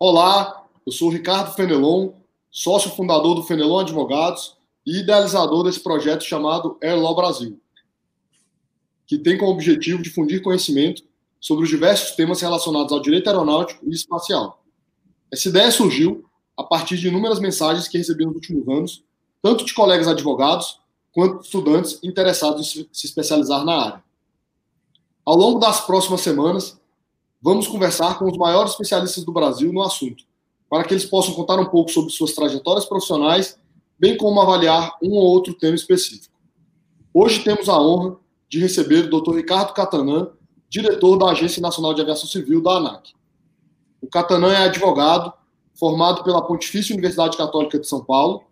Olá, eu sou Ricardo Fenelon, sócio fundador do Fenelon Advogados e idealizador desse projeto chamado Airlaw Brasil, que tem como objetivo difundir conhecimento sobre os diversos temas relacionados ao direito aeronáutico e espacial. Essa ideia surgiu a partir de inúmeras mensagens que recebi nos últimos anos, tanto de colegas advogados quanto de estudantes interessados em se especializar na área. Ao longo das próximas semanas, vamos conversar com os maiores especialistas do Brasil no assunto, para que eles possam contar um pouco sobre suas trajetórias profissionais, bem como avaliar um ou outro tema específico. Hoje temos a honra de receber o Dr. Ricardo Catanã, diretor da Agência Nacional de Aviação Civil da ANAC. O Catanã é advogado, formado pela Pontifícia Universidade Católica de São Paulo,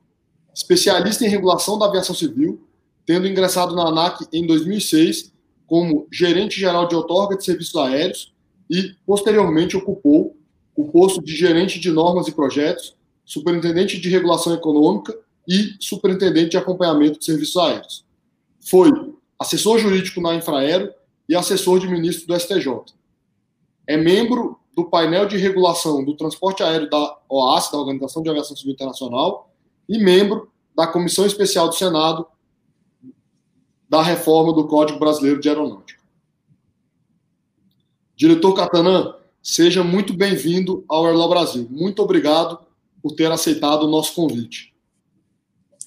especialista em regulação da aviação civil, tendo ingressado na ANAC em 2006 como gerente geral de outorga de serviços aéreos e, posteriormente, ocupou o posto de gerente de normas e projetos, superintendente de regulação econômica e superintendente de acompanhamento de serviços aéreos. Foi assessor jurídico na Infraero e assessor de ministro do STJ. É membro do painel de regulação do transporte aéreo da OAS, da Organização de Aviação Civil Internacional, e membro da Comissão Especial do Senado da reforma do Código Brasileiro de Aeronáutica. Diretor Catanã, seja muito bem-vindo ao Airlaw Brasil. Muito obrigado por ter aceitado o nosso convite.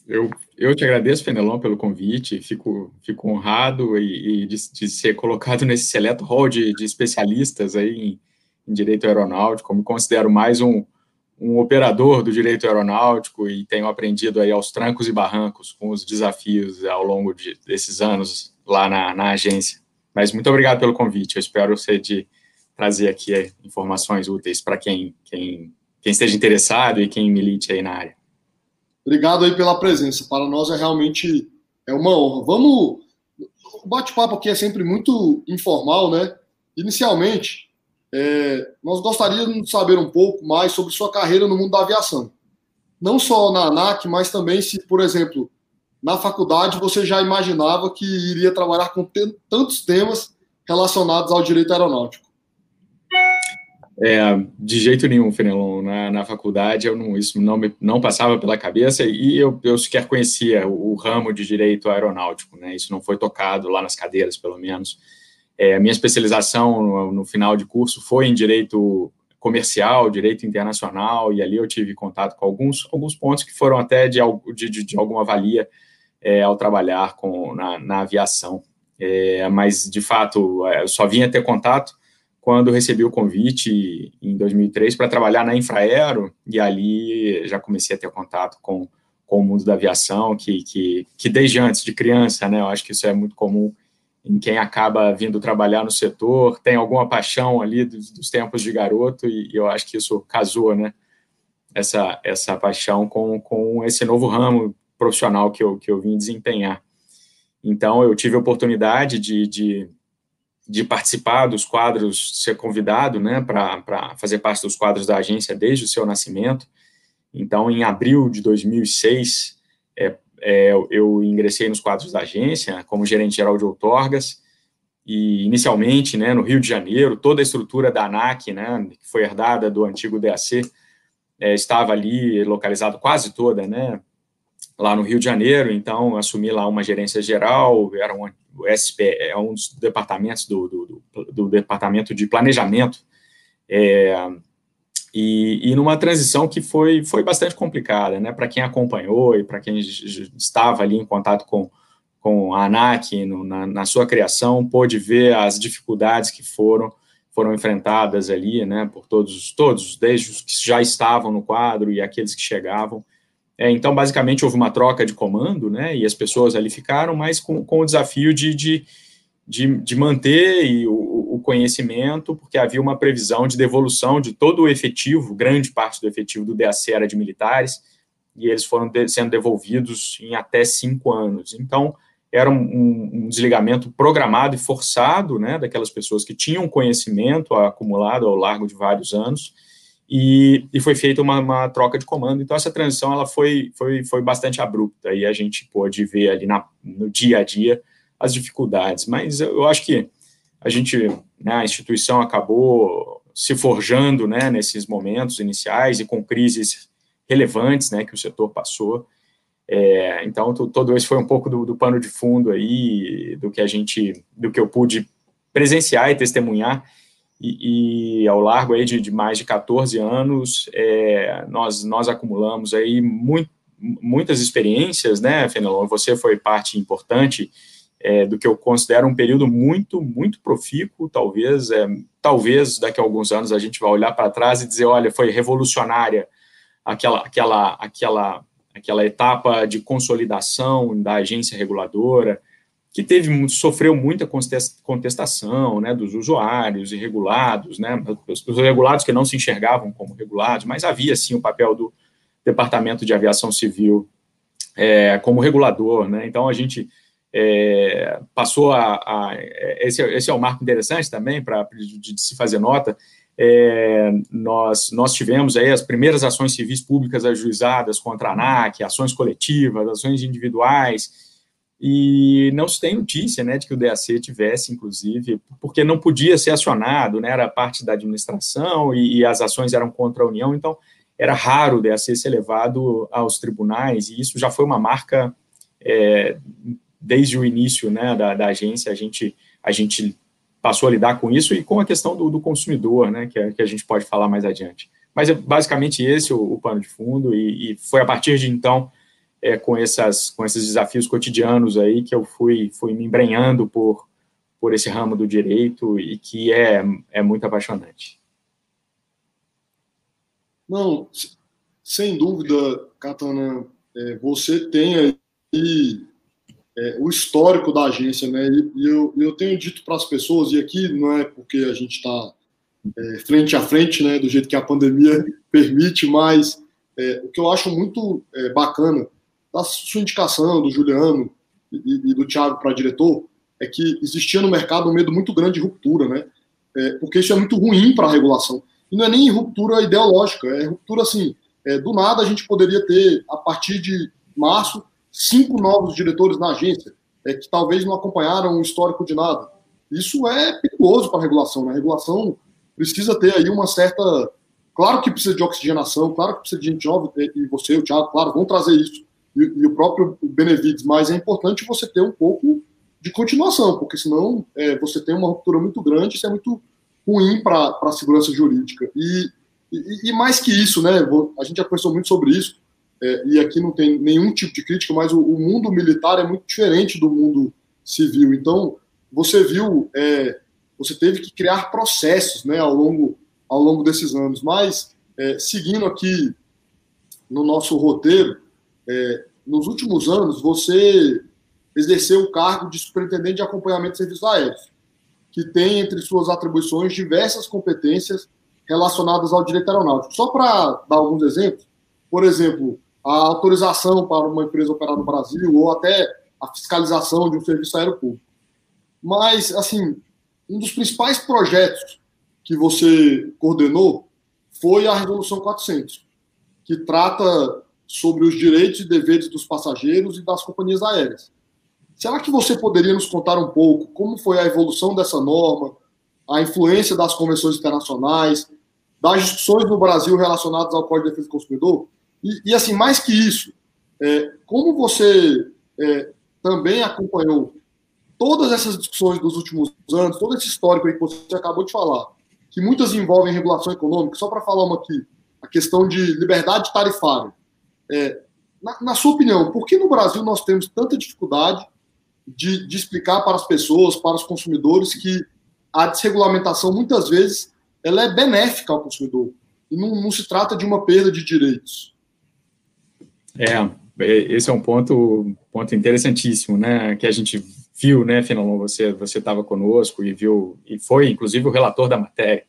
Eu, eu te agradeço, Fenelon, pelo convite, fico, fico honrado e, e de, de, ser colocado nesse seleto hall de, de especialistas aí em, em, direito aeronáutico, me considero mais um, um operador do direito aeronáutico e tenho aprendido aí aos trancos e barrancos com os desafios ao longo de, desses anos lá na, na agência. Mas muito obrigado pelo convite. Eu espero ser de trazer aqui é, informações úteis para quem, quem, quem esteja interessado e quem milite aí na área. Obrigado aí pela presença. Para nós é realmente é uma honra. Vamos. O bate-papo aqui é sempre muito informal, né? Inicialmente, é, nós gostaríamos de saber um pouco mais sobre sua carreira no mundo da aviação. Não só na ANAC, mas também se, por exemplo, na faculdade você já imaginava que iria trabalhar com tantos temas relacionados ao direito aeronáutico? É, de jeito nenhum, Fenelon. Na, na faculdade, eu não, isso não, me, não passava pela cabeça e eu, eu sequer conhecia o, o, ramo de direito aeronáutico, né? Isso não foi tocado lá nas cadeiras, pelo menos. É, a minha especialização no, no final de curso foi em direito comercial, direito internacional, e ali eu tive contato com alguns, alguns pontos que foram até de, de, de alguma valia é, ao trabalhar com, na, na aviação. É, mas, de fato, é, eu só vinha ter contato quando recebi o convite em 2003 para trabalhar na Infraero, e ali já comecei a ter contato com, com o mundo da aviação, que, que, que desde antes de criança, né, eu acho que isso é muito comum em quem acaba vindo trabalhar no setor, tem alguma paixão ali dos, dos tempos de garoto, e, e eu acho que isso casou, né, essa, essa paixão com, com esse novo ramo profissional que eu, que eu vim desempenhar. Então, eu tive a oportunidade de, de, de participar dos quadros, ser convidado né, para fazer parte dos quadros da agência desde o seu nascimento. Então, em abril de 2006, é, é, eu ingressei nos quadros da agência como gerente geral de outorgas, e inicialmente, né, no Rio de Janeiro, toda a estrutura da ANAC, né, que foi herdada do antigo DAC, é, estava ali localizado quase toda, né, lá no Rio de Janeiro, então assumi lá uma gerência geral, era um, o SP, é um dos departamentos do, do, do, do departamento de planejamento, é, e, e, numa transição que foi, foi bastante complicada, né, para quem acompanhou e para quem estava ali em contato com, com a ANAC no, na, na, sua criação, pôde ver as dificuldades que foram foram enfrentadas ali, né, por todos, todos, desde os que já estavam no quadro e aqueles que chegavam, é, então, basicamente, houve uma troca de comando, né, e as pessoas ali ficaram, mas com, com o desafio de, de, de, de manter o, o, conhecimento, porque havia uma previsão de devolução de todo o efetivo, grande parte do efetivo do DAC era de militares, e eles foram de, sendo devolvidos em até cinco anos. Então, era um, um, desligamento programado e forçado, né, daquelas pessoas que tinham conhecimento acumulado ao largo de vários anos, e, e foi feita uma, uma, troca de comando. Então, essa transição ela foi, foi, foi bastante abrupta e a gente pôde ver ali na, no dia a dia as dificuldades. Mas eu acho que a gente, né, a instituição acabou se forjando, né, nesses momentos iniciais e com crises relevantes, né, que o setor passou. É, então, todo esse foi um pouco do, do, pano de fundo aí, do que a gente, do que eu pude presenciar e testemunhar, e, e ao largo aí de, de, mais de 14 anos, é, nós, nós acumulamos aí muito, muitas experiências, né, Fenelon, você foi parte importante é, do que eu considero um período muito, muito profícuo, talvez, é, talvez daqui a alguns anos a gente vai olhar para trás e dizer, olha, foi revolucionária aquela, aquela, aquela, aquela etapa de consolidação da agência reguladora, que teve sofreu muita contestação, né, dos usuários irregulados, né, os, os regulados que não se enxergavam como regulados, mas havia sim o papel do Departamento de Aviação Civil é, como regulador, né, então a gente é, passou a, a esse, esse, é um marco interessante também para de, de, se fazer nota. É, nós, nós tivemos aí as primeiras ações civis públicas ajuizadas contra a ANAC, ações coletivas, ações individuais, e não se tem notícia né, de que o DAC tivesse, inclusive, porque não podia ser acionado, né, era parte da administração e, e as ações eram contra a União, então era raro o DAC ser levado aos tribunais, e isso já foi uma marca é, desde o início né, da, da, agência, a gente, a gente passou a lidar com isso e com a questão do, do consumidor, né, que, que, a gente pode falar mais adiante. Mas é basicamente esse o, o pano de fundo, e, e, foi a partir de então, é, com, essas, com esses desafios cotidianos aí, que eu fui, fui me embrenhando por, por esse ramo do direito e que é, é muito apaixonante. Não, sem dúvida, Catana, é, você tem aí é, o histórico da agência, né? E, eu, eu tenho dito para as pessoas, e aqui não é porque a gente está é, frente a frente, né, do jeito que a pandemia permite, mas é, o que eu acho muito é, bacana da sua indicação, do Juliano e, e do Thiago para diretor, é que existia no mercado um medo muito grande de ruptura, né? É, porque isso é muito ruim para a regulação. E não é nem ruptura ideológica, é ruptura assim, é, do nada a gente poderia ter, a partir de março, cinco novos diretores na agência, é, que talvez não acompanharam o histórico de nada. Isso é perigoso para a regulação. Né? A regulação precisa ter aí uma certa. Claro que precisa de oxigenação, claro que precisa de gente jovem, e você, o Thiago, claro, vão trazer isso, e, e o próprio Benevides, mas é importante você ter um pouco de continuação, porque senão é, você tem uma ruptura muito grande, isso é muito ruim para a segurança jurídica. E, e, e, mais que isso, né, a gente já conversou muito sobre isso, é, e aqui não tem nenhum tipo de crítica, mas o, o, mundo militar é muito diferente do mundo civil. Então, você viu, é, você teve que criar processos né, ao, longo, ao longo desses anos. Mas, é, seguindo aqui no nosso roteiro, é, nos últimos anos, você exerceu o cargo de superintendente de acompanhamento de serviços aéreos, que tem entre suas atribuições diversas competências relacionadas ao direito aeronáutico. Só para dar alguns exemplos, por exemplo, a autorização para uma empresa operar no Brasil ou até a fiscalização de um serviço aéreo público. Mas, assim, um dos principais projetos que você coordenou foi a Resolução 400, que trata sobre os direitos e deveres dos passageiros e das companhias aéreas. Será que você poderia nos contar um pouco como foi a evolução dessa norma, a influência das convenções internacionais, das discussões no Brasil relacionadas ao Código de Defesa do Consumidor? E, e assim, mais que isso, é, como você é, também acompanhou todas essas discussões dos últimos anos, todo esse histórico aí que você acabou de falar, que muitas envolvem regulação econômica, só para falar uma aqui, a questão de liberdade tarifária. É, na, na, sua opinião, por que no Brasil nós temos tanta dificuldade de, de explicar para as pessoas, para os consumidores, que a desregulamentação, muitas vezes, ela é benéfica ao consumidor, e não, não se trata de uma perda de direitos? É, é, esse é um ponto, ponto interessantíssimo, né, que a gente viu, né, Fenelon, você estava conosco e viu e foi inclusive o relator da matéria.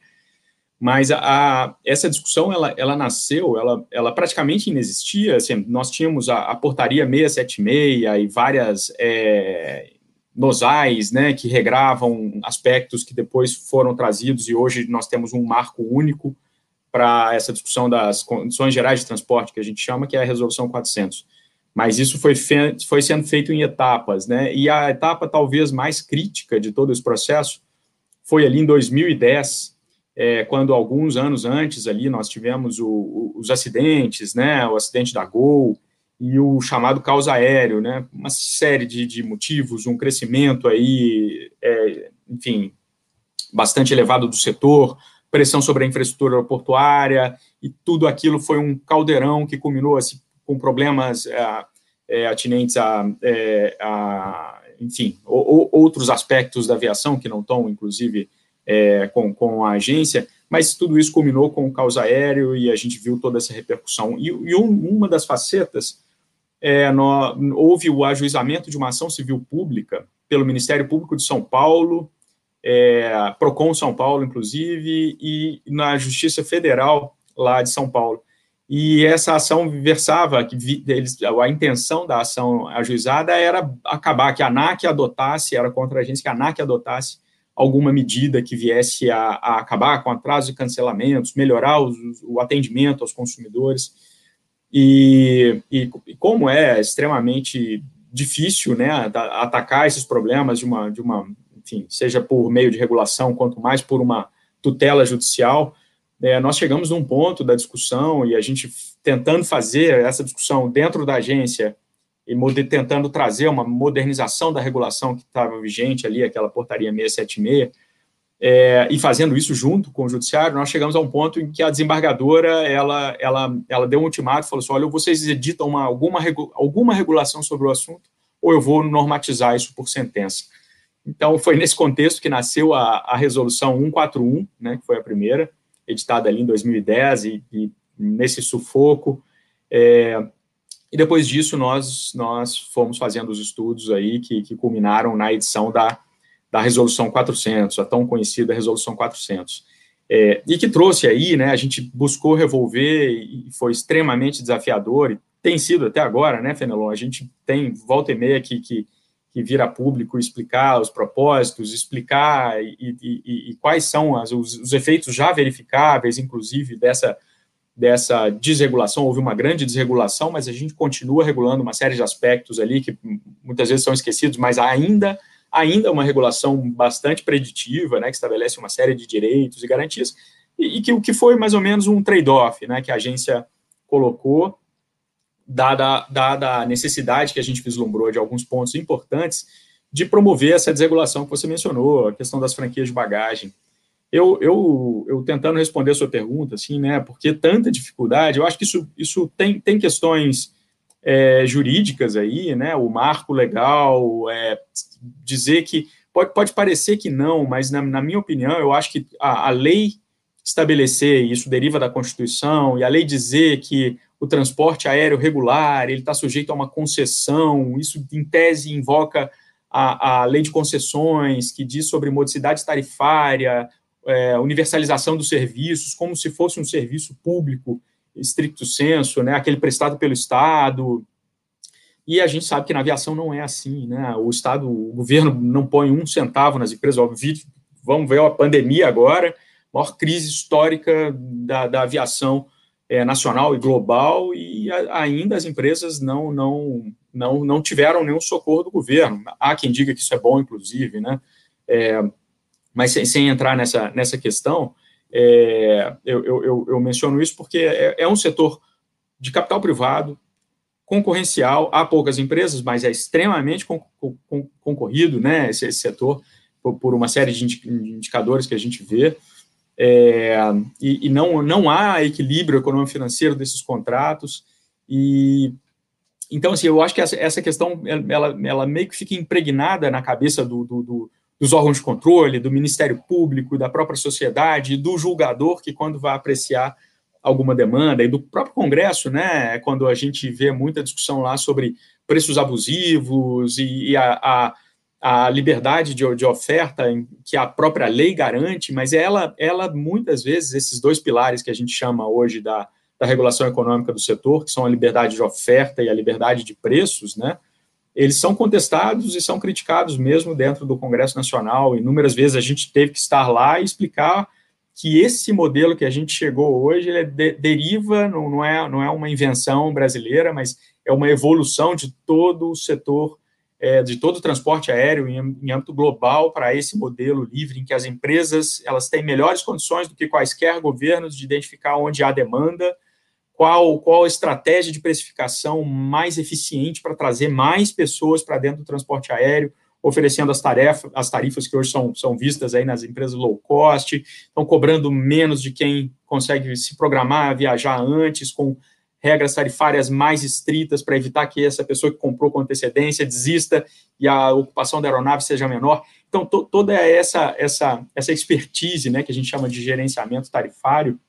Mas a, a, essa discussão ela, ela nasceu, ela, ela praticamente inexistia. Assim, nós tínhamos a, a portaria 676 e várias é, nosais, né, que regravam aspectos que depois foram trazidos e hoje nós temos um marco único para essa discussão das condições gerais de transporte, que a gente chama, que é a resolução 400. Mas isso foi, foi sendo feito em etapas, né? E a etapa talvez mais crítica de todo esse processo foi ali em 2010, é, quando alguns anos antes ali nós tivemos o, o, os acidentes, né, o acidente da Gol e o chamado caos aéreo, né, uma série de, de motivos, um crescimento aí, é, enfim, bastante elevado do setor, pressão sobre a infraestrutura aeroportuária, e tudo aquilo foi um caldeirão que culminou assim, com problemas é, é, atinentes a, é, a enfim, outros aspectos da aviação que não estão, inclusive, é, com, com a agência, mas tudo isso culminou com o caos aéreo e a gente viu toda essa repercussão. E, e um, uma das facetas, é, no, houve o ajuizamento de uma ação civil pública pelo Ministério Público de São Paulo, é, PROCON São Paulo, inclusive, e na Justiça Federal lá de São Paulo. E essa ação versava que eles, a intenção da ação ajuizada era acabar que a ANAC adotasse, era contra a agência que a ANAC adotasse alguma medida que viesse a, a acabar com atrasos e cancelamentos, melhorar os, o atendimento aos consumidores. E, e, e, como é extremamente difícil né, atacar esses problemas de uma, de uma, enfim, seja por meio de regulação, quanto mais por uma tutela judicial, é, nós chegamos num ponto da discussão e a gente tentando fazer essa discussão dentro da agência e tentando trazer uma modernização da regulação que estava vigente ali, aquela portaria 676, é, e fazendo isso junto com o judiciário, nós chegamos a um ponto em que a desembargadora, ela, ela, ela deu um ultimato, falou assim, olha, vocês editam uma, alguma, alguma regulação sobre o assunto, ou eu vou normatizar isso por sentença. Então, foi nesse contexto que nasceu a, a resolução 141, né, que foi a primeira, editada ali em 2010, e, e nesse sufoco, é, e depois disso, nós, nós fomos fazendo os estudos aí que, que culminaram na edição da, da Resolução 400, a tão conhecida Resolução 400. É, e que trouxe aí, né, a gente buscou revolver e foi extremamente desafiador, e tem sido até agora, né, Fenelon, a gente tem volta e meia que, que, que vira público explicar os propósitos, explicar e, e, e, quais são as, os, os efeitos já verificáveis, inclusive, dessa dessa desregulação, houve uma grande desregulação, mas a gente continua regulando uma série de aspectos ali que muitas vezes são esquecidos, mas ainda ainda é uma regulação bastante preditiva, né, que estabelece uma série de direitos e garantias, e, e que o que foi mais ou menos um trade-off, né, que a agência colocou, dada, dada a necessidade que a gente vislumbrou de alguns pontos importantes, de promover essa desregulação que você mencionou, a questão das franquias de bagagem, eu, eu, eu tentando responder a sua pergunta, assim, né, porque tanta dificuldade, eu acho que isso, isso tem, tem questões é, jurídicas aí, né, o marco legal, é, dizer que, pode, pode parecer que não, mas na, na minha opinião, eu acho que a, a lei estabelecer, e isso deriva da Constituição, e a lei dizer que o transporte aéreo regular, ele está sujeito a uma concessão, isso em tese invoca a, a lei de concessões, que diz sobre modicidade tarifária, é, universalização dos serviços, como se fosse um serviço público, estricto senso, né, aquele prestado pelo Estado. E a gente sabe que na aviação não é assim, né? O Estado, o governo não põe um centavo nas empresas. Óbvio, vamos ver a pandemia agora, maior crise histórica da, da aviação é, nacional e global, e a, ainda as empresas não, não, não, não tiveram nenhum socorro do governo. Há quem diga que isso é bom, inclusive, né? É, mas sem, sem entrar nessa, nessa questão, é, eu, eu, eu, menciono isso porque é, é, um setor de capital privado, concorrencial, há poucas empresas, mas é extremamente con, con, concorrido, né, esse, esse setor, por, por, uma série de indicadores que a gente vê, é, e, e, não, não há equilíbrio econômico-financeiro desses contratos, e então, assim, eu acho que essa, essa questão, ela, ela meio que fica impregnada na cabeça do, do, do dos órgãos de controle, do Ministério Público, da própria sociedade, do julgador que, quando vai apreciar alguma demanda, e do próprio Congresso, né, quando a gente vê muita discussão lá sobre preços abusivos e, e a, a, a, liberdade de, de, oferta que a própria lei garante, mas ela, ela, muitas vezes, esses dois pilares que a gente chama hoje da, da regulação econômica do setor, que são a liberdade de oferta e a liberdade de preços, né, eles são contestados e são criticados mesmo dentro do Congresso Nacional. Inúmeras vezes a gente teve que estar lá e explicar que esse modelo que a gente chegou hoje ele é de, deriva, não, não, é, não é uma invenção brasileira, mas é uma evolução de todo o setor é, de todo o transporte aéreo em, em, âmbito global para esse modelo livre, em que as empresas elas têm melhores condições do que quaisquer governos de identificar onde há demanda, qual, qual a estratégia de precificação mais eficiente para trazer mais pessoas para dentro do transporte aéreo, oferecendo as, tarefas, as tarifas que hoje são, são vistas aí nas empresas low cost, estão cobrando menos de quem consegue se programar, viajar antes, com regras tarifárias mais estritas para evitar que essa pessoa que comprou com antecedência desista e a ocupação da aeronave seja menor. Então, to, toda essa, essa, essa expertise, né, que a gente chama de gerenciamento tarifário,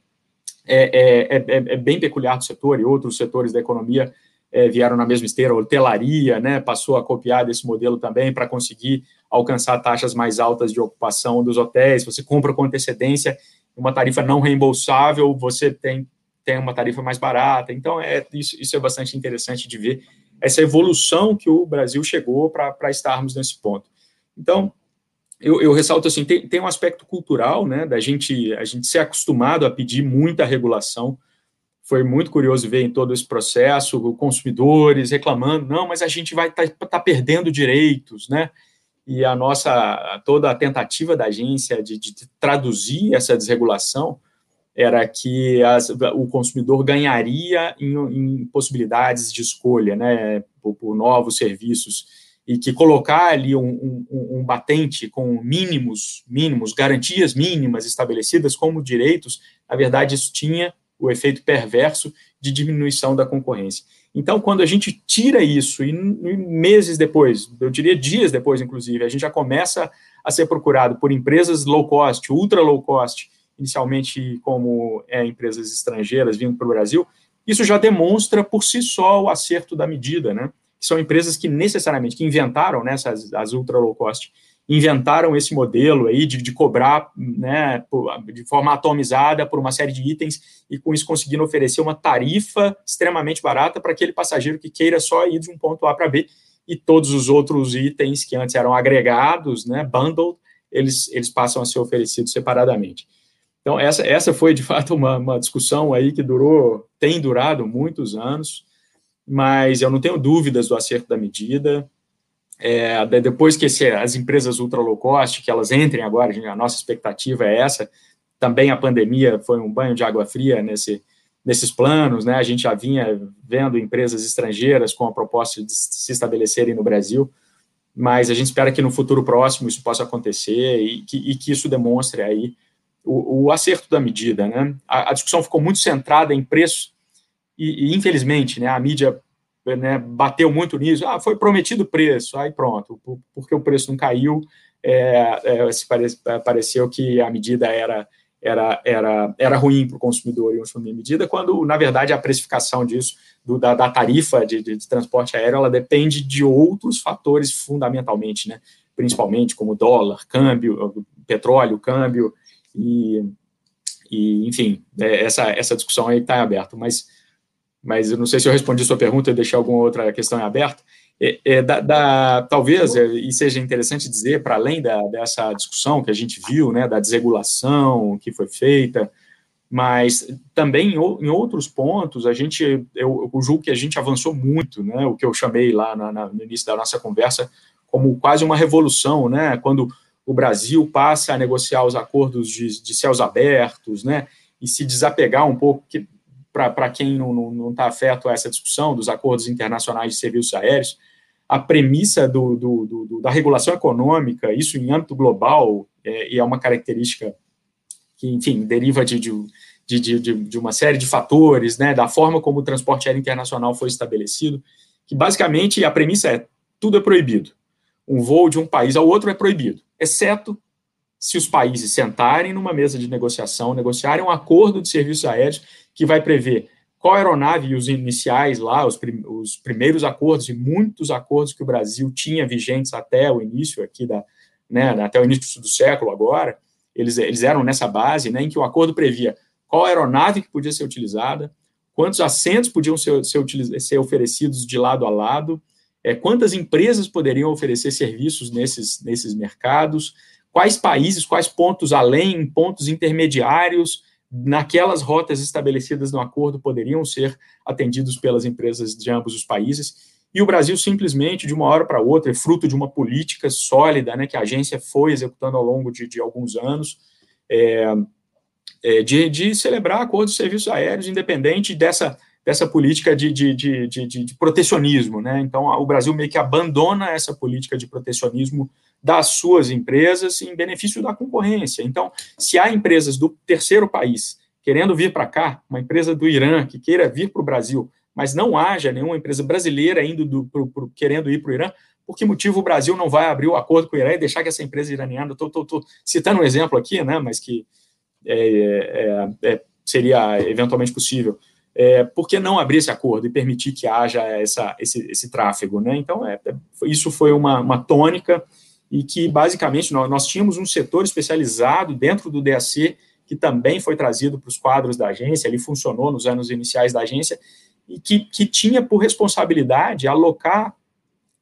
é, é, é, é bem peculiar do setor e outros setores da economia é, vieram na mesma esteira, hotelaria, né, passou a copiar desse modelo também para conseguir alcançar taxas mais altas de ocupação dos hotéis. Você compra com antecedência, uma tarifa não reembolsável, você tem, tem uma tarifa mais barata. Então, é, isso, isso é bastante interessante de ver essa evolução que o Brasil chegou para estarmos nesse ponto. Então, eu, eu, ressalto assim, tem, tem um aspecto cultural, né, da gente, a gente ser acostumado a pedir muita regulação, foi muito curioso ver em todo esse processo consumidores reclamando, não, mas a gente vai estar tá, tá perdendo direitos, né? E a nossa toda a tentativa da agência de, de traduzir essa desregulação era que as, o consumidor ganharia em, em, possibilidades de escolha, né, por, por, novos serviços e que colocar ali um, um, um batente com mínimos, mínimos, garantias mínimas estabelecidas como direitos, na verdade isso tinha o efeito perverso de diminuição da concorrência. Então, quando a gente tira isso, e meses depois, eu diria dias depois, inclusive, a gente já começa a ser procurado por empresas low cost, ultra low cost, inicialmente como é, empresas estrangeiras vindo para o Brasil, isso já demonstra por si só o acerto da medida, né? São empresas que necessariamente, que inventaram né, essas, as ultra low cost, inventaram esse modelo aí de, de cobrar né, de forma atomizada por uma série de itens e com isso conseguindo oferecer uma tarifa extremamente barata para aquele passageiro que queira só ir de um ponto A para B e todos os outros itens que antes eram agregados, né, bundled, eles, eles passam a ser oferecidos separadamente. Então, essa, essa foi, de fato, uma, uma discussão aí que durou, tem durado muitos anos, mas eu não tenho dúvidas do acerto da medida, é, depois que esse, as empresas ultra low cost, que elas entrem agora, a nossa expectativa é essa, também a pandemia foi um banho de água fria nesse, nesses planos, né, a gente já vinha vendo empresas estrangeiras com a proposta de se estabelecerem no Brasil, mas a gente espera que no futuro próximo isso possa acontecer e que, e que isso demonstre aí o, o, acerto da medida, né, a, a, discussão ficou muito centrada em preço e, e infelizmente, né, a mídia né, bateu muito nisso, ah, foi prometido preço, aí pronto, porque o preço não caiu, é, é, parece, pareceu que a medida era, era, era, era ruim para o consumidor e assumir a medida, quando, na verdade, a precificação disso, do, da, da, tarifa de, de, de, transporte aéreo, ela depende de outros fatores fundamentalmente, né, principalmente como dólar, câmbio, petróleo, câmbio, e, e enfim, é, essa, essa discussão aí está aberta, mas mas eu não sei se eu respondi sua pergunta e deixei alguma outra questão em aberto. É, é, da, da, talvez, é, e seja interessante dizer, para além da, dessa discussão que a gente viu, né, da desregulação que foi feita, mas também em, outros pontos, a gente, eu, eu julgo que a gente avançou muito, né, o que eu chamei lá na, na, no início da nossa conversa como quase uma revolução, né, quando o Brasil passa a negociar os acordos de, de céus abertos, né, e se desapegar um pouco, que para quem não está afeto a essa discussão dos acordos internacionais de serviços aéreos, a premissa do, do, do, da regulação econômica, isso em âmbito global, é, e é uma característica que, enfim, deriva de, de, de, de, uma série de fatores, né, da forma como o transporte aéreo internacional foi estabelecido, que basicamente a premissa é tudo é proibido. Um voo de um país ao outro é proibido, exceto se os países sentarem numa mesa de negociação, negociarem um acordo de serviços aéreos que vai prever qual aeronave e os iniciais lá, os, prim os primeiros acordos e muitos acordos que o Brasil tinha vigentes até o início aqui da, né, até o início do século agora, eles, eles eram nessa base, né, em que o acordo previa qual aeronave que podia ser utilizada, quantos assentos podiam ser, ser, ser oferecidos de lado a lado, é, quantas empresas poderiam oferecer serviços nesses, nesses mercados, quais países, quais pontos além, pontos intermediários, naquelas rotas estabelecidas no acordo poderiam ser atendidos pelas empresas de ambos os países. e o Brasil simplesmente, de uma hora para outra, é fruto de uma política sólida né, que a agência foi executando ao longo de, de alguns anos, é, é, de, de, celebrar acordos de serviços aéreos, independente dessa, dessa política de, de, de, protecionismo. Né? Então, o Brasil meio que abandona essa política de protecionismo das suas empresas em benefício da concorrência. Então, se há empresas do terceiro país querendo vir para cá, uma empresa do Irã que queira vir para o Brasil, mas não haja nenhuma empresa brasileira indo do, pro, pro, querendo ir para o Irã, por que motivo o Brasil não vai abrir o acordo com o Irã e deixar que essa empresa iraniana, estou citando um exemplo aqui, né, mas que é, é, é, seria eventualmente possível, é, por que não abrir esse acordo e permitir que haja essa, esse, esse tráfego? Né? Então, é, é, isso foi uma, uma tônica e que, basicamente, nós, nós tínhamos um setor especializado dentro do DAC que também foi trazido para os quadros da agência, ele funcionou nos anos iniciais da agência, e que, que tinha por responsabilidade alocar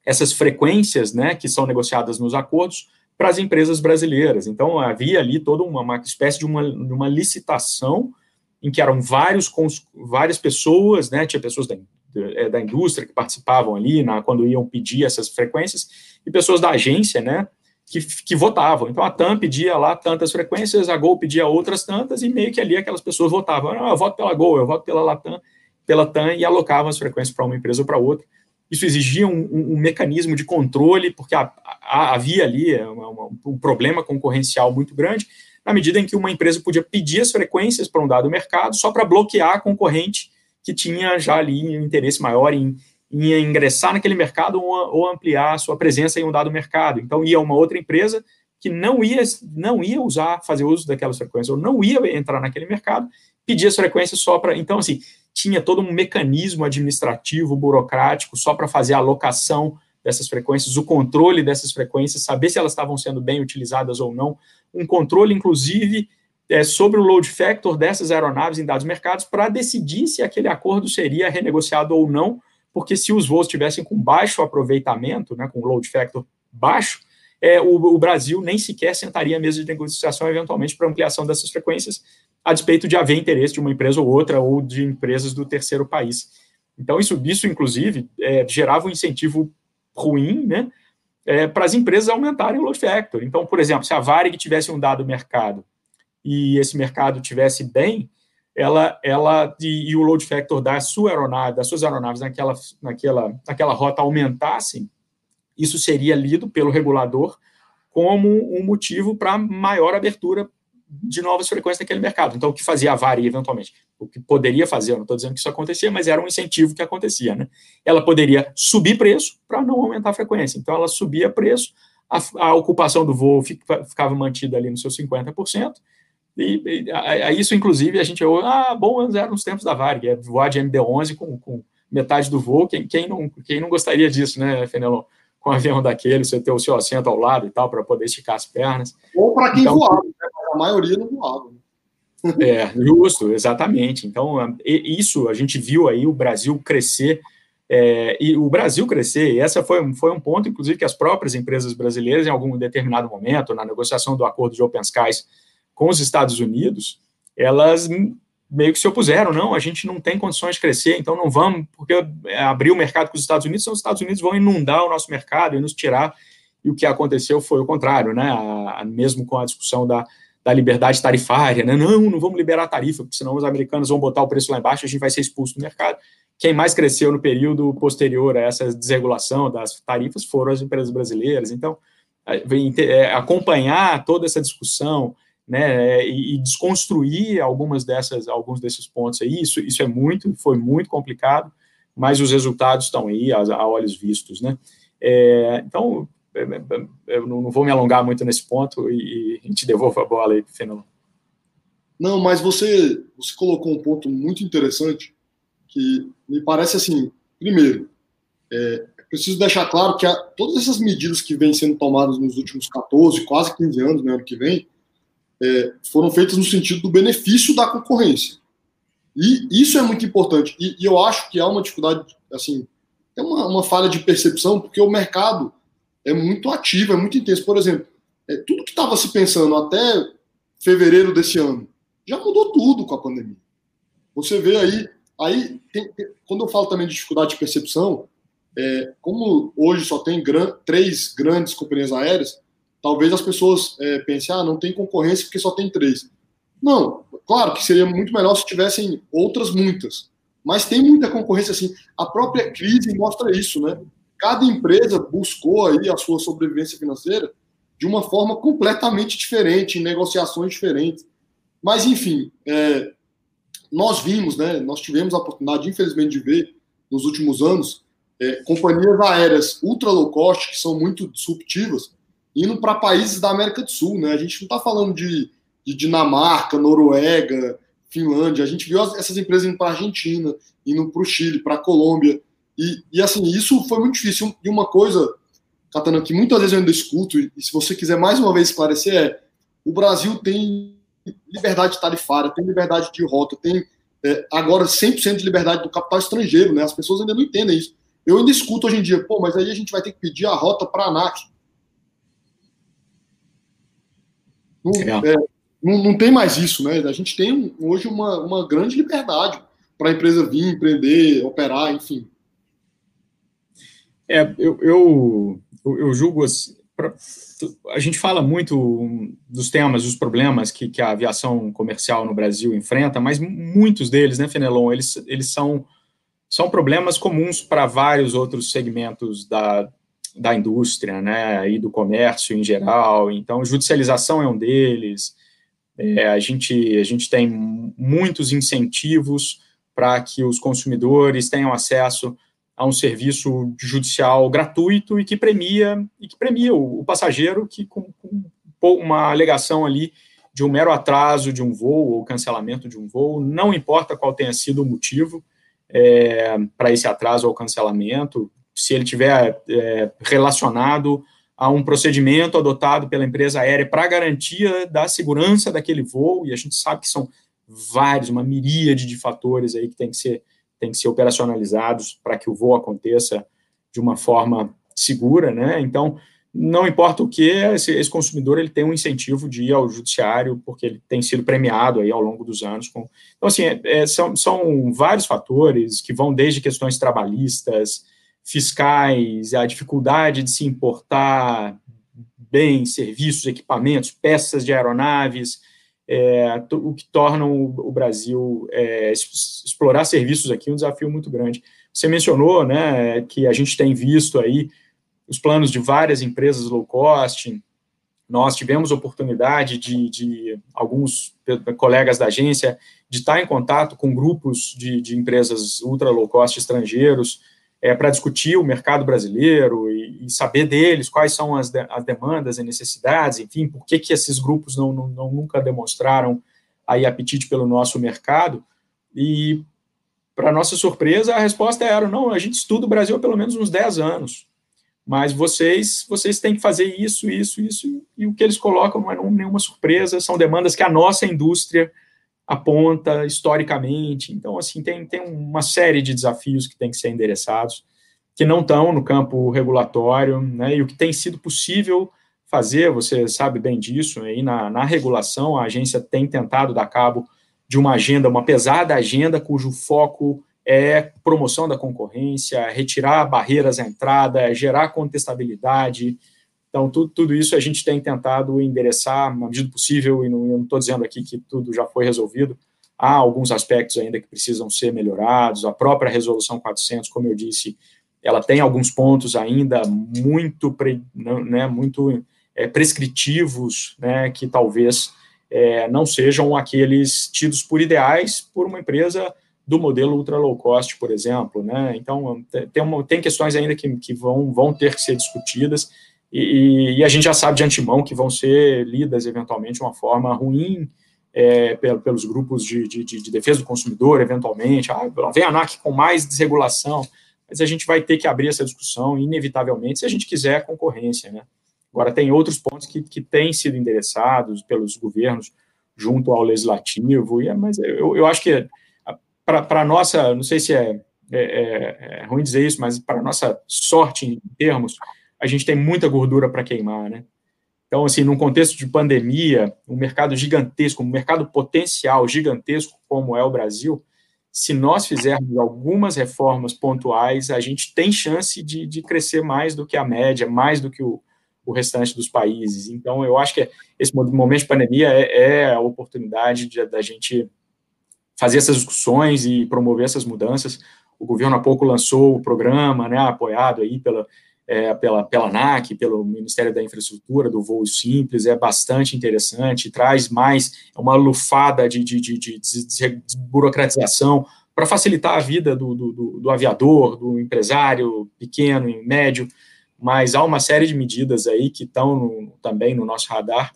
essas frequências né, que são negociadas nos acordos para as empresas brasileiras. Então, havia ali toda uma, uma espécie de uma, uma licitação em que eram vários, várias pessoas, né, tinha pessoas da, da indústria que participavam ali na, quando iam pedir essas frequências, e pessoas da agência, né, que, que, votavam. Então a TAM pedia lá tantas frequências, a Gol pedia outras tantas, e meio que ali aquelas pessoas votavam. Não, eu voto pela Gol, eu voto pela Latam, pela TAM, e alocavam as frequências para uma empresa ou para outra. Isso exigia um, um, um, mecanismo de controle, porque a, a, havia ali é, uma, uma, um problema concorrencial muito grande, na medida em que uma empresa podia pedir as frequências para um dado mercado só para bloquear a concorrente que tinha já ali um interesse maior em, em ingressar naquele mercado ou, ou ampliar a sua presença em um dado mercado. Então, ia uma outra empresa que não ia, não ia usar, fazer uso daquelas frequências, ou não ia entrar naquele mercado, pedir as frequências só para. Então, assim, tinha todo um mecanismo administrativo, burocrático, só para fazer a alocação dessas frequências, o controle dessas frequências, saber se elas estavam sendo bem utilizadas ou não, um controle, inclusive, é, sobre o load factor dessas aeronaves em dados mercados, para decidir se aquele acordo seria renegociado ou não, porque se os voos tivessem com baixo aproveitamento, né, com load factor baixo, é, o, o, Brasil nem sequer sentaria a mesa de negociação eventualmente para ampliação dessas frequências, a despeito de haver interesse de uma empresa ou outra ou de empresas do terceiro país. Então, isso, isso inclusive, é, gerava um incentivo ruim né, é, para as empresas aumentarem o load factor. Então, por exemplo, se a Varig tivesse um dado mercado e esse mercado tivesse bem, ela, ela e, e, o load factor da sua aeronave, das suas aeronaves naquela, naquela, naquela rota aumentassem, isso seria lido pelo regulador como um motivo para maior abertura de novas frequências naquele mercado. Então, o que fazia a Vari, eventualmente, o que poderia fazer, eu não estou dizendo que isso acontecia, mas era um incentivo que acontecia, né? Ela poderia subir preço para não aumentar a frequência. Então, ela subia preço, a, a ocupação do voo ficava mantida ali no seu 50%, e, e a, a isso, inclusive, a gente ouve, ah, bom, eram os tempos da Varg, é voar de MD-11 com, com, metade do voo, quem, quem, não, quem não gostaria disso, né, Fenelon? Com um avião daquele, você ter o seu assento ao lado e tal, para poder esticar as pernas. Ou para quem então, voava, né? a maioria não voava. É, justo, exatamente. Então, isso a gente viu aí o Brasil crescer, é, e o Brasil crescer, e essa foi, foi um ponto, inclusive, que as próprias empresas brasileiras, em algum determinado momento, na negociação do acordo de Open Skies, com os Estados Unidos, elas meio que se opuseram, não, a gente não tem condições de crescer, então não vamos, porque abrir o mercado com os Estados Unidos, então os Estados Unidos vão inundar o nosso mercado e nos tirar, e o que aconteceu foi o contrário, né, a, a, mesmo com a discussão da, da liberdade tarifária, né, não, não vamos liberar a tarifa, porque senão os americanos vão botar o preço lá embaixo, a gente vai ser expulso do mercado. Quem mais cresceu no período posterior a essa desregulação das tarifas foram as empresas brasileiras, então, é, acompanhar toda essa discussão, né, e, e, desconstruir algumas dessas, alguns desses pontos aí, isso, isso é muito, foi muito complicado, mas os resultados estão aí, a, a olhos vistos, né. É, então, é, é, é, eu não vou me alongar muito nesse ponto e, e a gente devolve a bola aí para o Fenelon. Não, mas você, você colocou um ponto muito interessante que me parece assim, primeiro, é, preciso deixar claro que a, todas essas medidas que vêm sendo tomadas nos últimos 14, quase 15 anos, né, ano que vem, é, foram feitas no sentido do benefício da concorrência. E isso é muito importante. E, e eu acho que há uma dificuldade, assim, é uma, uma, falha de percepção, porque o mercado é muito ativo, é muito intenso. Por exemplo, é, tudo que estava se pensando até fevereiro desse ano já mudou tudo com a pandemia. Você vê aí, aí tem, tem, quando eu falo também de dificuldade de percepção, é, como hoje só tem gran, três grandes companhias aéreas, talvez as pessoas é, pensem, ah, não tem concorrência porque só tem três. Não, claro que seria muito melhor se tivessem outras muitas, mas tem muita concorrência assim. A própria crise mostra isso, né? Cada empresa buscou aí a sua sobrevivência financeira de uma forma completamente diferente, em negociações diferentes. Mas, enfim, é, nós vimos, né, nós tivemos a oportunidade, infelizmente, de ver nos últimos anos é, companhias aéreas ultra low cost, que são muito disruptivas, indo para países da América do Sul. Né? A gente não está falando de, de, Dinamarca, Noruega, Finlândia. A gente viu essas empresas indo para a Argentina, indo para o Chile, para a Colômbia. E, e, assim, isso foi muito difícil. E uma coisa, Catana, que muitas vezes eu ainda escuto, e se você quiser mais uma vez esclarecer, é o Brasil tem liberdade tarifária, tem liberdade de rota, tem é, agora 100% de liberdade do capital estrangeiro, né? As pessoas ainda não entendem isso. Eu ainda escuto hoje em dia, pô, mas aí a gente vai ter que pedir a rota para a ANAC. Não, é. É, não, não, tem mais isso, né? A gente tem hoje uma, uma grande liberdade para a empresa vir, empreender, operar, enfim. É, eu, eu, eu julgo assim, a gente fala muito dos temas, dos problemas que, que, a aviação comercial no Brasil enfrenta, mas muitos deles, né, Fenelon, eles, eles são, são problemas comuns para vários outros segmentos da, da indústria, né, e do comércio em geral. Então, judicialização é um deles. É, a, gente, a gente tem muitos incentivos para que os consumidores tenham acesso a um serviço judicial gratuito e que premia e que premia o, o passageiro que com, com, uma alegação ali de um mero atraso de um voo ou cancelamento de um voo, não importa qual tenha sido o motivo é, para esse atraso ou cancelamento, se ele tiver é, relacionado a um procedimento adotado pela empresa aérea para garantia da segurança daquele voo, e a gente sabe que são vários, uma miríade de fatores aí que tem que ser têm que ser operacionalizados para que o voo aconteça de uma forma segura, né? Então, não importa o que, esse, esse, consumidor ele tem um incentivo de ir ao judiciário, porque ele tem sido premiado aí ao longo dos anos. Com... Então, assim, é, é, são, são vários fatores que vão desde questões trabalhistas, fiscais, a dificuldade de se importar bens, serviços, equipamentos, peças de aeronaves, é, o que torna o, Brasil é, explorar serviços aqui um desafio muito grande. Você mencionou, né, que a gente tem visto aí os planos de várias empresas low cost. Nós tivemos oportunidade de, de alguns colegas da agência de estar em contato com grupos de, de empresas ultra low cost estrangeiros é, para discutir o mercado brasileiro e, e, saber deles quais são as, de, as demandas e necessidades, enfim, por que, que esses grupos não, não, não, nunca demonstraram aí apetite pelo nosso mercado. E, para nossa surpresa, a resposta era: não, a gente estuda o Brasil há pelo menos uns 10 anos, mas vocês, vocês têm que fazer isso, isso, isso, e o que eles colocam não é nenhuma surpresa, são demandas que a nossa indústria aponta historicamente. Então, assim, tem, tem uma série de desafios que tem que ser endereçados, que não estão no campo regulatório, né, e o que tem sido possível fazer, você sabe bem disso, aí na, na regulação, a agência tem tentado dar cabo de uma agenda, uma pesada agenda, cujo foco é promoção da concorrência, retirar barreiras à entrada, gerar contestabilidade, então, tudo, tudo isso a gente tem tentado endereçar na medida possível, e não estou dizendo aqui que tudo já foi resolvido, há alguns aspectos ainda que precisam ser melhorados, a própria resolução 400, como eu disse, ela tem alguns pontos ainda muito, né, muito é, prescritivos, né, que talvez é, não sejam aqueles tidos por ideais por uma empresa do modelo ultra low cost, por exemplo, né, então tem, uma, tem questões ainda que, que vão, vão ter que ser discutidas, e, e, a gente já sabe de antemão que vão ser lidas eventualmente de uma forma ruim é, pelos grupos de, de, de, defesa do consumidor, eventualmente. Ah, vem a ANAC com mais desregulação, mas a gente vai ter que abrir essa discussão, inevitavelmente, se a gente quiser concorrência. Né? Agora, tem outros pontos que, que têm sido endereçados pelos governos junto ao legislativo, e é, mas eu, eu acho que para a nossa, não sei se é, é, é, é ruim dizer isso, mas para a nossa sorte em termos a gente tem muita gordura para queimar, né? Então, assim, num contexto de pandemia, um mercado gigantesco, um mercado potencial gigantesco como é o Brasil, se nós fizermos algumas reformas pontuais, a gente tem chance de, de crescer mais do que a média, mais do que o, o restante dos países. Então, eu acho que esse momento de pandemia é, é a oportunidade da gente fazer essas discussões e promover essas mudanças. O governo há pouco lançou o programa, né, apoiado aí pela, é, pela, pela ANAC, pelo Ministério da Infraestrutura, do Voo Simples, é bastante interessante, traz mais uma lufada de, de, de, de burocratização para facilitar a vida do, do, do, aviador, do empresário pequeno e médio, mas há uma série de medidas aí que estão também no nosso radar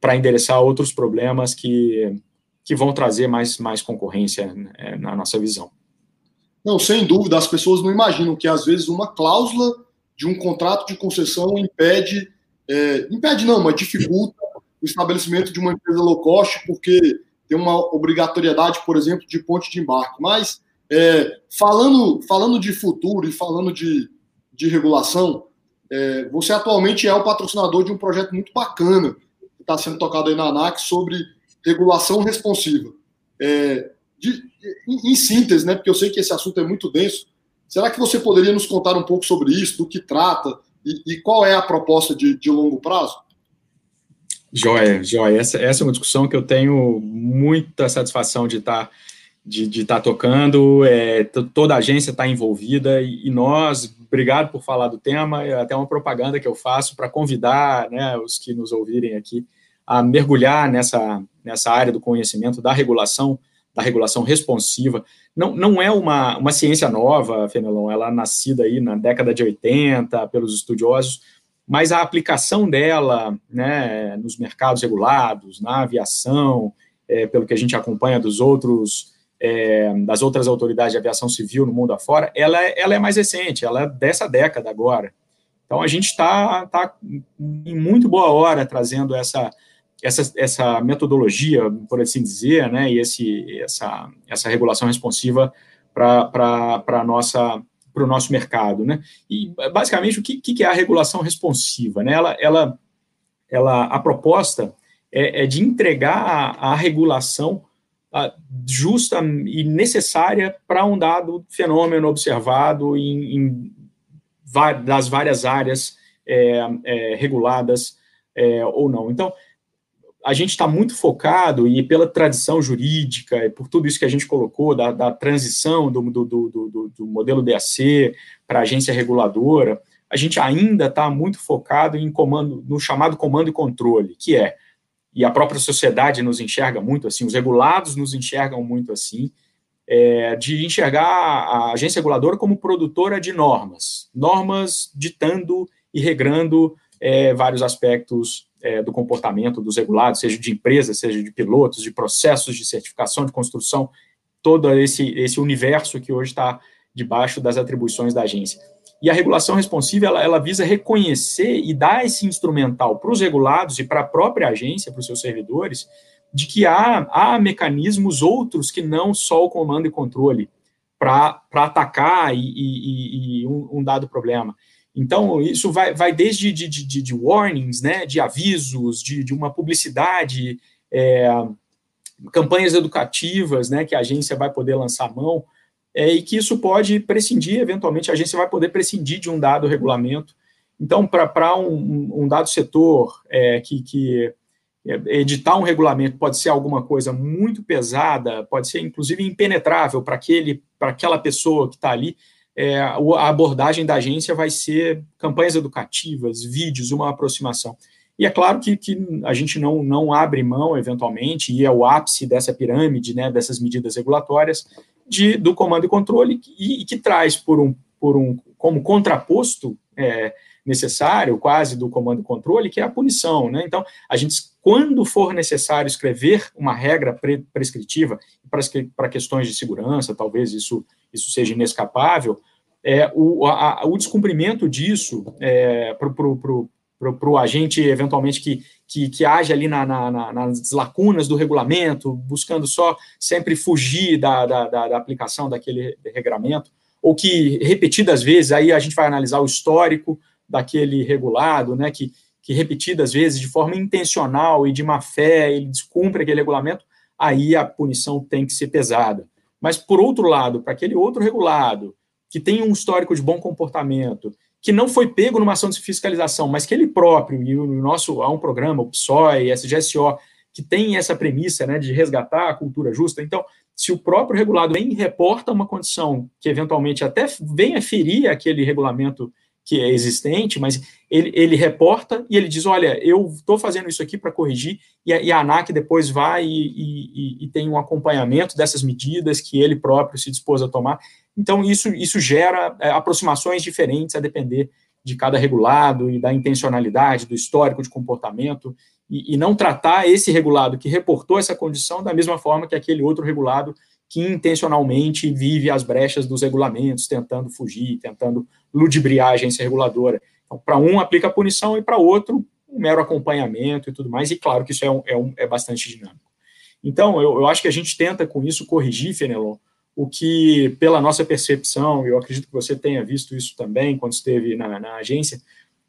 para endereçar outros problemas que, que vão trazer mais, mais concorrência né, na nossa visão. Não, sem dúvida, as pessoas não imaginam que às vezes uma cláusula de um contrato de concessão impede, é, impede não, mas dificulta o estabelecimento de uma empresa low cost, porque tem uma obrigatoriedade, por exemplo, de ponte de embarque. Mas, é, falando, falando de futuro e falando de, de regulação, é, você atualmente é o patrocinador de um projeto muito bacana que está sendo tocado aí na ANAC sobre regulação responsiva. É, de, em, em, síntese, né, porque eu sei que esse assunto é muito denso, Será que você poderia nos contar um pouco sobre isso, do que trata e, e qual é a proposta de, de longo prazo? Joia, joia. Essa, essa, é uma discussão que eu tenho muita satisfação de estar tá, de, de tá tocando. É, toda a agência está envolvida e, e, nós, obrigado por falar do tema. É até uma propaganda que eu faço para convidar né, os que nos ouvirem aqui a mergulhar nessa, nessa área do conhecimento da regulação, da regulação responsiva não, não é uma, uma ciência nova, Fenelon, ela é nascida aí na década de 80 pelos estudiosos, mas a aplicação dela né, nos mercados regulados, na aviação, é, pelo que a gente acompanha dos outros, é, das outras autoridades de aviação civil no mundo afora, ela, é, ela é mais recente, ela é dessa década agora. Então, a gente está tá em muito boa hora trazendo essa, essa, essa metodologia, por assim dizer, né, e esse, essa, essa regulação responsiva para nossa para o nosso mercado, né? E basicamente o que, que é a regulação responsiva, né? Ela, ela, ela a proposta é, é de entregar a, a regulação a, justa e necessária para um dado fenômeno observado em, em das várias áreas é, é, reguladas é, ou não. Então, a gente está muito focado, e pela tradição jurídica, e por tudo isso que a gente colocou, da, da transição do, do, do, do, modelo DAC para agência reguladora, a gente ainda está muito focado em comando, no chamado comando e controle, que é, e a própria sociedade nos enxerga muito assim, os regulados nos enxergam muito assim, é, de enxergar a agência reguladora como produtora de normas, normas ditando e regrando é, vários aspectos é, do comportamento dos regulados, seja de empresas, seja de pilotos, de processos de certificação, de construção, todo esse, esse universo que hoje está debaixo das atribuições da agência. E a regulação responsiva, ela, ela visa reconhecer e dar esse instrumental para os regulados e para a própria agência, para os seus servidores, de que há, há mecanismos outros que não só o comando e controle para atacar e, e, e um, um dado problema. Então, isso vai, vai desde de, de, de warnings, né, de avisos, de, de uma publicidade, é, campanhas educativas né, que a agência vai poder lançar mão, é, e que isso pode prescindir, eventualmente, a agência vai poder prescindir de um dado regulamento. Então, para um, um, dado setor é, que, que editar um regulamento pode ser alguma coisa muito pesada, pode ser, inclusive, impenetrável para aquela pessoa que está ali, é, a abordagem da agência vai ser campanhas educativas, vídeos, uma aproximação. E é claro que, que a gente não, não abre mão, eventualmente, e é o ápice dessa pirâmide, né, dessas medidas regulatórias, de, do comando e controle, e, e que traz por um, por um como contraposto é, necessário, quase, do comando e controle, que é a punição. Né? Então, a gente, quando for necessário escrever uma regra pre prescritiva para questões de segurança, talvez isso, isso seja inescapável, é, o, a, o descumprimento disso é, para o agente, eventualmente, que, que, que age ali na, na, nas lacunas do regulamento, buscando só sempre fugir da, da, da, da aplicação daquele regramento, ou que repetidas vezes, aí a gente vai analisar o histórico daquele regulado, né, que, que repetidas vezes, de forma intencional e de má fé, ele descumpre aquele regulamento, aí a punição tem que ser pesada. Mas, por outro lado, para aquele outro regulado, que tem um histórico de bom comportamento, que não foi pego numa ação de fiscalização, mas que ele próprio, e o nosso, há um programa, o PSOE, SGSO, que tem essa premissa né, de resgatar a cultura justa. Então, se o próprio regulado vem e reporta uma condição que eventualmente até venha ferir aquele regulamento que é existente, mas ele, ele reporta e ele diz: olha, eu estou fazendo isso aqui para corrigir, e a, e a, ANAC depois vai e, e, e, tem um acompanhamento dessas medidas que ele próprio se dispôs a tomar. Então, isso, isso gera é, aproximações diferentes a depender de cada regulado e da intencionalidade, do histórico de comportamento, e, e não tratar esse regulado que reportou essa condição da mesma forma que aquele outro regulado que intencionalmente vive as brechas dos regulamentos, tentando fugir, tentando ludibriar a agência reguladora. Então, para um aplica a punição e para outro um mero acompanhamento e tudo mais, e claro que isso é, um, é, um, é bastante dinâmico. Então, eu, eu, acho que a gente tenta com isso corrigir, Fenelon, o que, pela nossa percepção, eu acredito que você tenha visto isso também quando esteve na, na agência,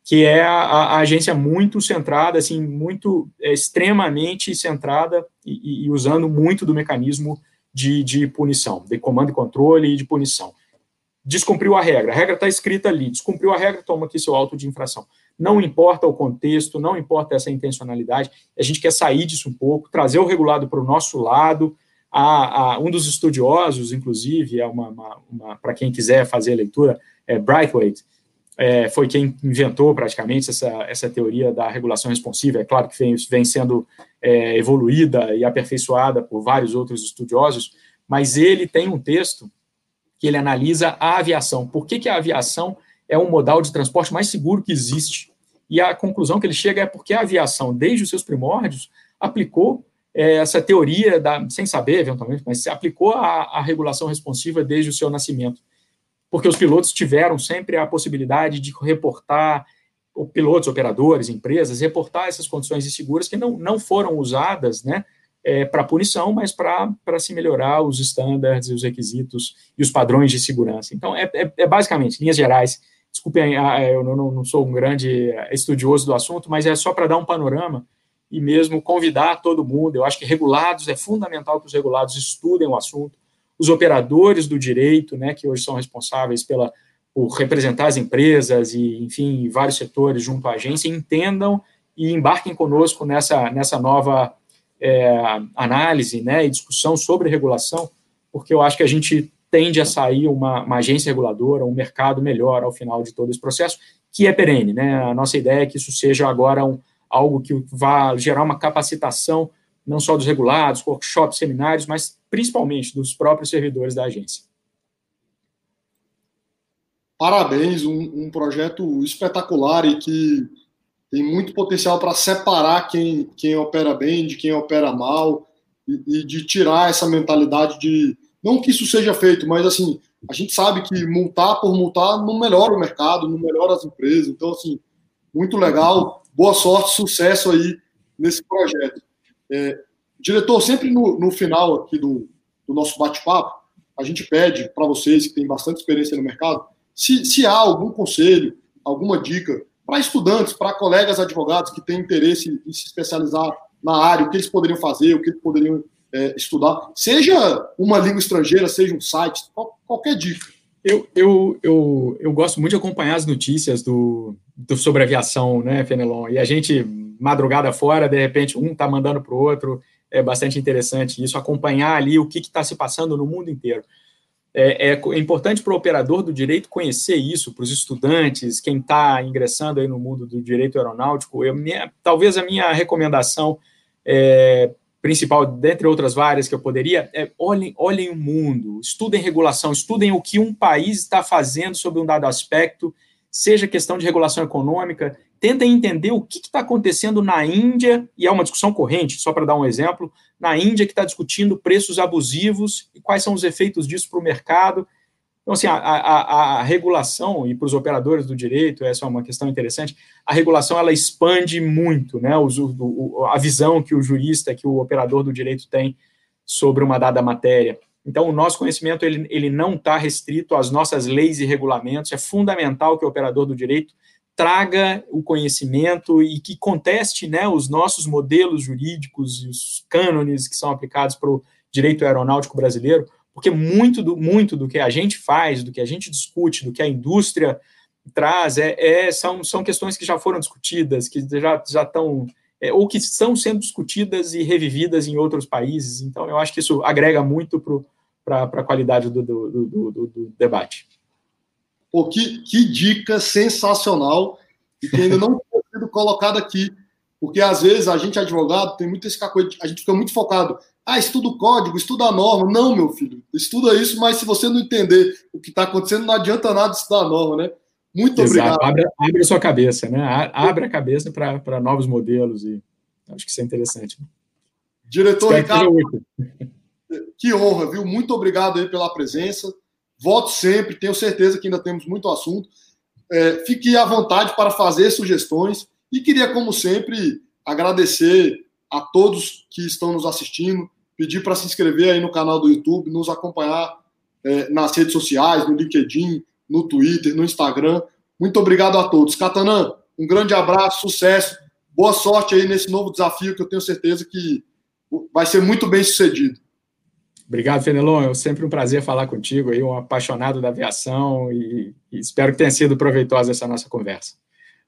que é a, a, agência muito centrada, assim, muito é, extremamente centrada e, e, usando muito do mecanismo de, de punição, de comando e controle e de punição. Descumpriu a regra, a regra está escrita ali, descumpriu a regra, toma aqui seu auto de infração. Não importa o contexto, não importa essa intencionalidade, a gente quer sair disso um pouco, trazer o regulado para o nosso lado. A, a, um dos estudiosos, inclusive, é uma, uma, uma para quem quiser fazer a leitura, é Brightwaite, é, foi quem inventou praticamente essa, essa teoria da regulação responsiva. É claro que vem, vem sendo é, evoluída e aperfeiçoada por vários outros estudiosos, mas ele tem um texto que ele analisa a aviação. Por que, que a aviação é um modal de transporte mais seguro que existe? E a conclusão que ele chega é porque a aviação, desde os seus primórdios, aplicou é, essa teoria, da, sem saber eventualmente, mas aplicou a, a regulação responsiva desde o seu nascimento porque os pilotos tiveram sempre a possibilidade de reportar, pilotos, operadores, empresas, reportar essas condições inseguras que não, não foram usadas, né, é, para punição, mas para se melhorar os estándares e os requisitos e os padrões de segurança. Então, é, é, é basicamente, linhas gerais, desculpem, ah, eu não, não, sou um grande estudioso do assunto, mas é só para dar um panorama e mesmo convidar todo mundo. Eu acho que regulados, é fundamental que os regulados estudem o assunto, os operadores do direito, né, que hoje são responsáveis pela, por representar as empresas e, enfim, vários setores junto à agência, entendam e embarquem conosco nessa, nessa nova é, análise né, e discussão sobre regulação, porque eu acho que a gente tende a sair uma, uma, agência reguladora, um mercado melhor ao final de todo esse processo, que é perene. Né? A nossa ideia é que isso seja agora um, algo que vá gerar uma capacitação não só dos regulados, workshops, seminários, mas principalmente dos próprios servidores da agência. Parabéns, um, um projeto espetacular e que tem muito potencial para separar quem, quem opera bem de quem opera mal e, e, de tirar essa mentalidade de não que isso seja feito, mas assim a gente sabe que multar por multar não melhora o mercado, não melhora as empresas. Então assim muito legal, boa sorte, sucesso aí nesse projeto. É, diretor, sempre no, no final aqui do, do nosso bate-papo, a gente pede para vocês que têm bastante experiência no mercado, se, se há algum conselho, alguma dica para estudantes, para colegas advogados que têm interesse em se especializar na área, o que eles poderiam fazer, o que eles poderiam é, estudar, seja uma língua estrangeira, seja um site, qual, qualquer dica. Eu, eu, eu, eu gosto muito de acompanhar as notícias do, do sobre aviação, né, Fenelon? E a gente madrugada fora, de repente um está mandando para o outro, é bastante interessante isso, acompanhar ali o que está se passando no mundo inteiro. É, é, é importante para o operador do direito conhecer isso, para os estudantes, quem está ingressando aí no mundo do direito aeronáutico. Eu, minha, talvez a minha recomendação é, principal, dentre outras várias que eu poderia, é olhem, olhem o mundo, estudem regulação, estudem o que um país está fazendo sobre um dado aspecto, seja questão de regulação econômica, tentem entender o que está acontecendo na Índia, e é uma discussão corrente, só para dar um exemplo, na Índia que está discutindo preços abusivos e quais são os efeitos disso para o mercado. Então, assim, a, a, a regulação, e para os operadores do direito, essa é uma questão interessante, a regulação, ela expande muito, né, o, a visão que o jurista, que o operador do direito tem sobre uma dada matéria. Então, o nosso conhecimento, ele, ele não está restrito às nossas leis e regulamentos, é fundamental que o operador do direito traga o conhecimento e que conteste né, os nossos modelos jurídicos e os cânones que são aplicados para o direito aeronáutico brasileiro, porque muito do, muito do que a gente faz, do que a gente discute, do que a indústria traz, é, é são, são questões que já foram discutidas, que já, já estão, é, ou que estão sendo discutidas e revividas em outros países. Então, eu acho que isso agrega muito para a qualidade do, do, do, do debate. Pô, que, que dica sensacional e que ainda não foi sido colocado aqui. Porque às vezes a gente, advogado, tem muito esse cacoete, a gente fica muito focado. Ah, estuda o código, estuda a norma. Não, meu filho, estuda isso, mas se você não entender o que está acontecendo, não adianta nada estudar a norma, né? Muito Exato. obrigado. Abre, abre a sua cabeça, né? Abre a cabeça para novos modelos e acho que isso é interessante. Diretor Ricardo, que honra, viu? Muito obrigado aí pela presença. Voto sempre, tenho certeza que ainda temos muito assunto. É, fique à vontade para fazer sugestões e queria, como sempre, agradecer a todos que estão nos assistindo, pedir para se inscrever aí no canal do YouTube, nos acompanhar é, nas redes sociais, no LinkedIn, no Twitter, no Instagram. Muito obrigado a todos. Catanã, um grande abraço, sucesso, boa sorte aí nesse novo desafio que eu tenho certeza que vai ser muito bem sucedido. Obrigado, Fenelon. É sempre um prazer falar contigo, aí, um apaixonado da aviação, e, e espero que tenha sido proveitosa essa nossa conversa.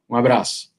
Um abraço.